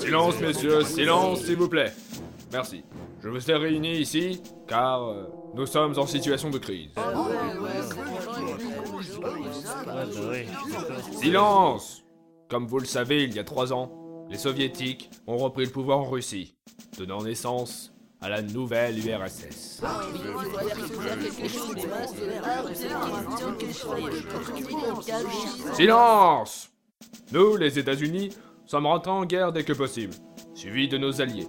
Silence, messieurs, silence, s'il vous plaît. Merci. Je vous ai réunis ici car euh, nous sommes en situation de crise. Silence Comme vous le savez, il y a trois ans, les soviétiques ont repris le pouvoir en Russie, donnant naissance à la nouvelle URSS. Silence Nous, les États-Unis, sommes rentrés en guerre dès que possible, suivis de nos alliés.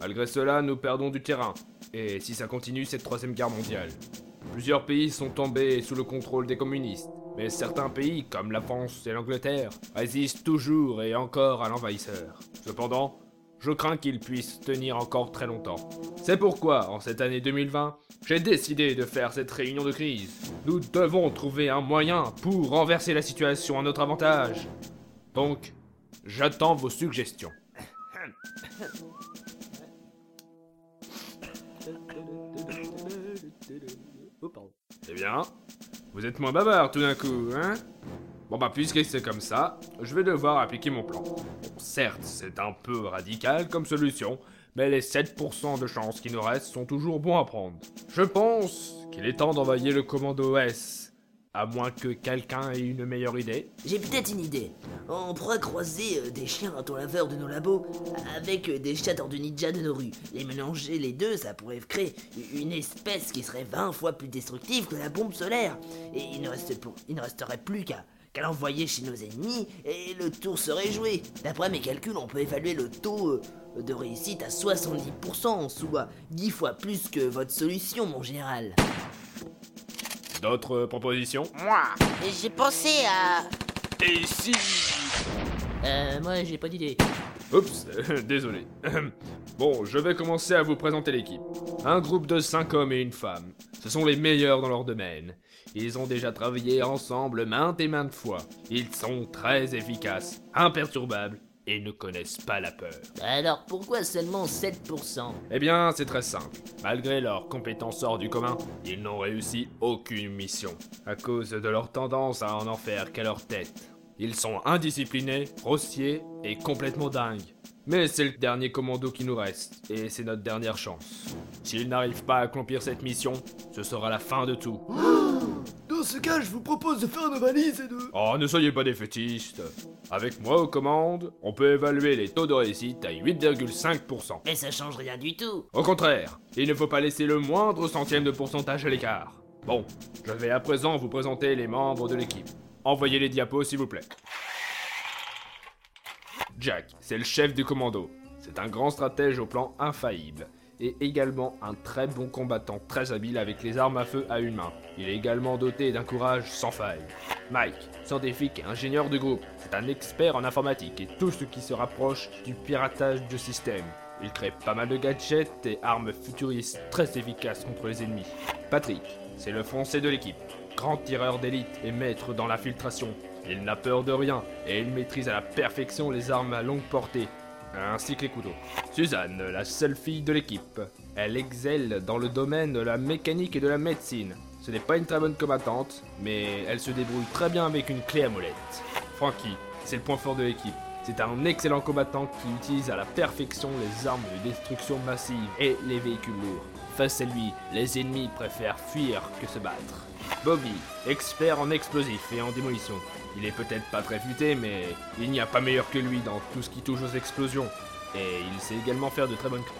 Malgré cela, nous perdons du terrain, et si ça continue, cette troisième guerre mondiale. Plusieurs pays sont tombés sous le contrôle des communistes, mais certains pays, comme la France et l'Angleterre, résistent toujours et encore à l'envahisseur. Cependant, je crains qu'ils puissent tenir encore très longtemps. C'est pourquoi, en cette année 2020, j'ai décidé de faire cette réunion de crise. Nous devons trouver un moyen pour renverser la situation à notre avantage. Donc, j'attends vos suggestions. Eh bien, vous êtes moins bavard tout d'un coup, hein? Bon bah puisque c'est comme ça, je vais devoir appliquer mon plan. Certes, c'est un peu radical comme solution, mais les 7% de chances qui nous restent sont toujours bons à prendre. Je pense qu'il est temps d'envoyer le commando S. À moins que quelqu'un ait une meilleure idée. J'ai peut-être une idée. On pourra croiser euh, des chiens à ton laveur de nos labos avec euh, des chatteurs de ninja de nos rues. Les mélanger les deux, ça pourrait créer une espèce qui serait 20 fois plus destructive que la bombe solaire. Et il ne resterait plus qu'à qu'à l'envoyer chez nos ennemis et le tour serait joué. D'après mes calculs, on peut évaluer le taux euh, de réussite à 70%, soit 10 fois plus que votre solution, mon général. D'autres propositions? Moi, j'ai pensé à... Et si? Euh, moi j'ai pas d'idée. Oups, désolé. bon, je vais commencer à vous présenter l'équipe. Un groupe de 5 hommes et une femme. Ce sont les meilleurs dans leur domaine. Ils ont déjà travaillé ensemble maintes et maintes fois. Ils sont très efficaces, imperturbables et ne connaissent pas la peur. Alors pourquoi seulement 7% Eh bien, c'est très simple. Malgré leurs compétences hors du commun, ils n'ont réussi aucune mission, à cause de leur tendance à en en faire qu'à leur tête. Ils sont indisciplinés, grossiers et complètement dingues. Mais c'est le dernier commando qui nous reste, et c'est notre dernière chance. S'ils n'arrivent pas à accomplir cette mission, ce sera la fin de tout. Dans ce cas, je vous propose de faire nos valises et de... Oh, ne soyez pas défaitistes. Avec moi aux commandes, on peut évaluer les taux de réussite à 8,5%. Mais ça change rien du tout. Au contraire, il ne faut pas laisser le moindre centième de pourcentage à l'écart. Bon, je vais à présent vous présenter les membres de l'équipe. Envoyez les diapos s'il vous plaît. Jack, c'est le chef du commando. C'est un grand stratège au plan infaillible. Et également un très bon combattant très habile avec les armes à feu à une main. Il est également doté d'un courage sans faille. Mike, scientifique et ingénieur du groupe, c'est un expert en informatique et tout ce qui se rapproche du piratage de système. Il crée pas mal de gadgets et armes futuristes très efficaces contre les ennemis. Patrick, c'est le français de l'équipe. Grand tireur d'élite et maître dans l'infiltration. Il n'a peur de rien et il maîtrise à la perfection les armes à longue portée, ainsi que les couteaux. Suzanne, la seule fille de l'équipe. Elle excelle dans le domaine de la mécanique et de la médecine. Ce n'est pas une très bonne combattante, mais elle se débrouille très bien avec une clé à molette. Frankie, c'est le point fort de l'équipe. C'est un excellent combattant qui utilise à la perfection les armes de destruction massive et les véhicules lourds. Face à lui, les ennemis préfèrent fuir que se battre. Bobby, expert en explosifs et en démolition. Il est peut-être pas très futé, mais il n'y a pas meilleur que lui dans tout ce qui touche aux explosions. Et il sait également faire de très bonnes crêpes.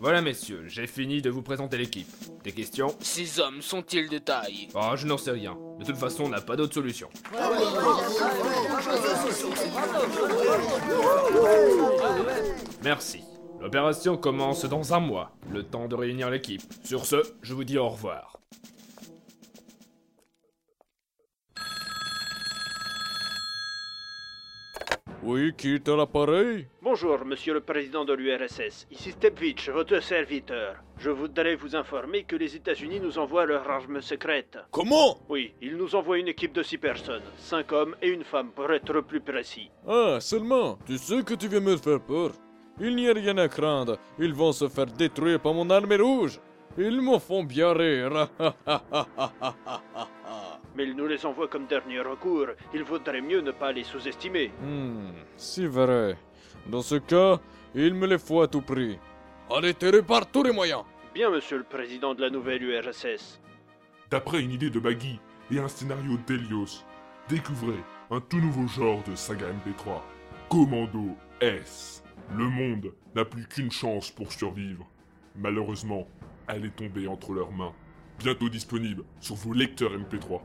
Voilà messieurs, j'ai fini de vous présenter l'équipe. Des questions? Ces hommes sont-ils de taille? Oh, je n'en sais rien. De toute façon, on n'a pas d'autre solution. Merci. L'opération commence dans un mois. Le temps de réunir l'équipe. Sur ce, je vous dis au revoir. Oui, qui est à l'appareil? Bonjour, monsieur le président de l'URSS. Ici Stepvich, votre serviteur. Je voudrais vous informer que les États-Unis nous envoient leur arme secrète. Comment? Oui, ils nous envoient une équipe de six personnes, cinq hommes et une femme pour être plus précis. Ah, seulement, tu sais que tu viens me faire peur. Il n'y a rien à craindre. Ils vont se faire détruire par mon armée rouge. Ils me font bien rire. Mais ils nous les envoient comme dernier recours. Il vaudrait mieux ne pas les sous-estimer. Hmm, c'est vrai. Dans ce cas, il me les faut à tout prix. Arrêtez par tous les moyens. Bien, monsieur le président de la nouvelle URSS. D'après une idée de Maggie et un scénario d'Elios, découvrez un tout nouveau genre de saga MP3. Commando S. Le monde n'a plus qu'une chance pour survivre. Malheureusement, elle est tombée entre leurs mains. Bientôt disponible sur vos lecteurs MP3.